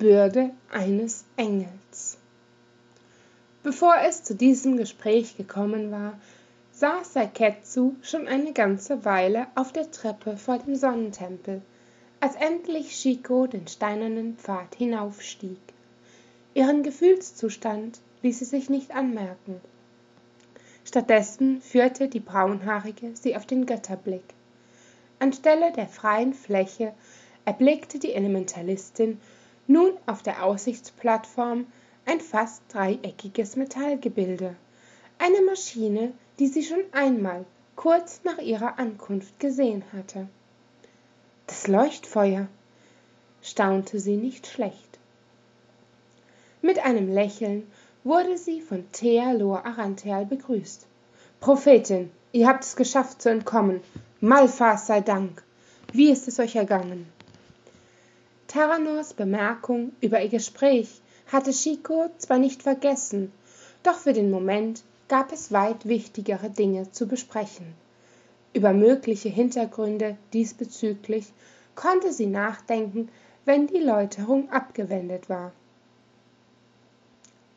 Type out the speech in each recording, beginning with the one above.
Bürde eines Engels. Bevor es zu diesem Gespräch gekommen war, saß Saiketsu schon eine ganze Weile auf der Treppe vor dem Sonnentempel, als endlich Shiko den steinernen Pfad hinaufstieg. Ihren Gefühlszustand ließ sie sich nicht anmerken. Stattdessen führte die Braunhaarige sie auf den Götterblick. Anstelle der freien Fläche erblickte die Elementalistin nun auf der Aussichtsplattform ein fast dreieckiges Metallgebilde, eine Maschine, die sie schon einmal kurz nach ihrer Ankunft gesehen hatte. Das Leuchtfeuer, staunte sie nicht schlecht. Mit einem Lächeln wurde sie von Thea Lor Arantheal begrüßt. Prophetin, ihr habt es geschafft zu entkommen. Malfas sei Dank. Wie ist es euch ergangen? Taranors Bemerkung über ihr Gespräch hatte Chico zwar nicht vergessen, doch für den Moment gab es weit wichtigere Dinge zu besprechen. Über mögliche Hintergründe diesbezüglich konnte sie nachdenken, wenn die Läuterung abgewendet war.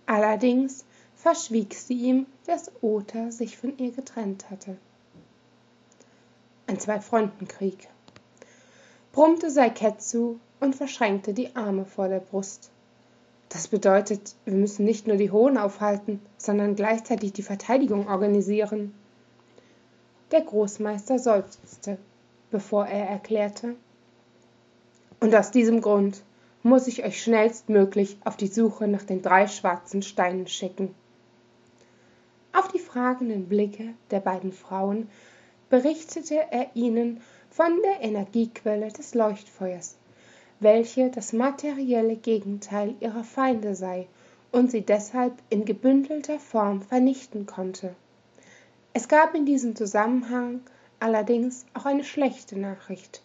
Allerdings verschwieg sie ihm, dass Ota sich von ihr getrennt hatte. Ein Zwei-Fronten-Krieg. Brummte Saiketsu und verschränkte die Arme vor der Brust. Das bedeutet, wir müssen nicht nur die Hohen aufhalten, sondern gleichzeitig die Verteidigung organisieren. Der Großmeister seufzte, bevor er erklärte. Und aus diesem Grund muss ich euch schnellstmöglich auf die Suche nach den drei schwarzen Steinen schicken. Auf die fragenden Blicke der beiden Frauen berichtete er ihnen von der Energiequelle des Leuchtfeuers, welche das materielle Gegenteil ihrer Feinde sei und sie deshalb in gebündelter Form vernichten konnte. Es gab in diesem Zusammenhang allerdings auch eine schlechte Nachricht.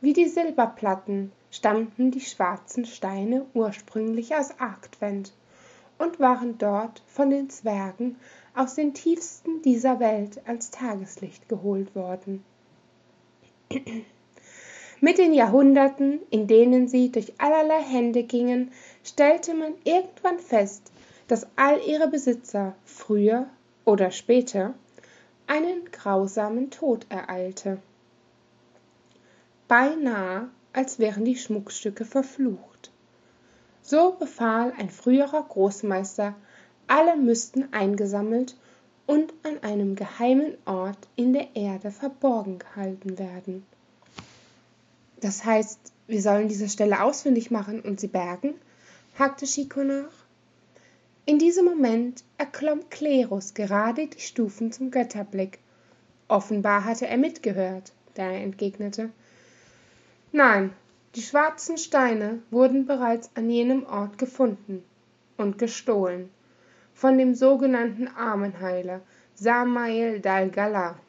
Wie die Silberplatten stammten die schwarzen Steine ursprünglich aus Arktwend und waren dort von den Zwergen aus den Tiefsten dieser Welt ans Tageslicht geholt worden. Mit den Jahrhunderten, in denen sie durch allerlei Hände gingen, stellte man irgendwann fest, dass all ihre Besitzer früher oder später einen grausamen Tod ereilte. Beinahe, als wären die Schmuckstücke verflucht. So befahl ein früherer Großmeister, alle müssten eingesammelt und an einem geheimen Ort in der Erde verborgen gehalten werden. Das heißt, wir sollen diese Stelle ausfindig machen und sie bergen? hakte Chico nach. In diesem Moment erklomm Klerus gerade die Stufen zum Götterblick. Offenbar hatte er mitgehört, da er entgegnete. Nein, die schwarzen Steine wurden bereits an jenem Ort gefunden und gestohlen. Von dem sogenannten Armenheiler Samael Dalgala.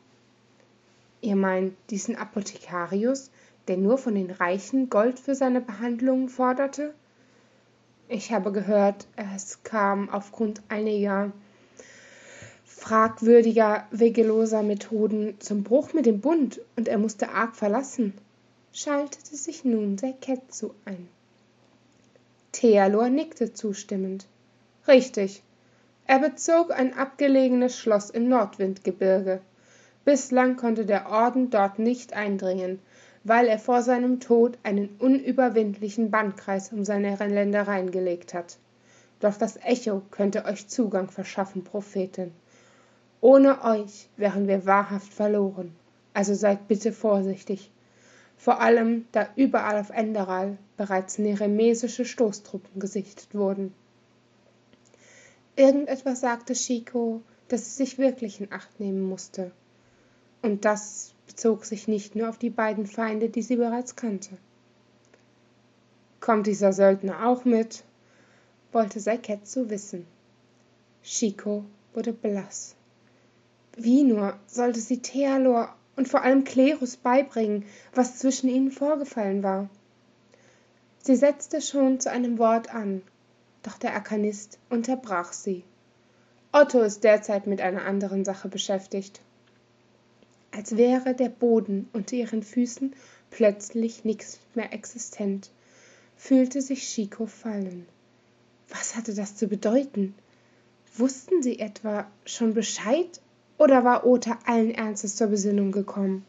Ihr meint diesen Apothekarius, der nur von den Reichen Gold für seine Behandlungen forderte? Ich habe gehört, es kam aufgrund einiger fragwürdiger wegeloser Methoden zum Bruch mit dem Bund und er musste arg verlassen, schaltete sich nun Seiketsu ein. Thealor nickte zustimmend. Richtig. Er bezog ein abgelegenes Schloss im Nordwindgebirge. Bislang konnte der Orden dort nicht eindringen, weil er vor seinem Tod einen unüberwindlichen Bandkreis um seine Ländereien gelegt hat. Doch das Echo könnte euch Zugang verschaffen, Prophetin. Ohne euch wären wir wahrhaft verloren. Also seid bitte vorsichtig. Vor allem, da überall auf Enderal bereits neremesische Stoßtruppen gesichtet wurden. Irgendetwas sagte Chico, dass sie sich wirklich in Acht nehmen musste. Und das bezog sich nicht nur auf die beiden Feinde, die sie bereits kannte. Kommt dieser Söldner auch mit? wollte Saiketsu wissen. Shiko wurde blass. Wie nur sollte sie Thealor und vor allem Klerus beibringen, was zwischen ihnen vorgefallen war? Sie setzte schon zu einem Wort an, doch der Arkanist unterbrach sie. Otto ist derzeit mit einer anderen Sache beschäftigt als wäre der Boden unter ihren Füßen plötzlich nichts mehr existent. fühlte sich Chico fallen. Was hatte das zu bedeuten? Wussten sie etwa schon Bescheid oder war Ota allen Ernstes zur Besinnung gekommen?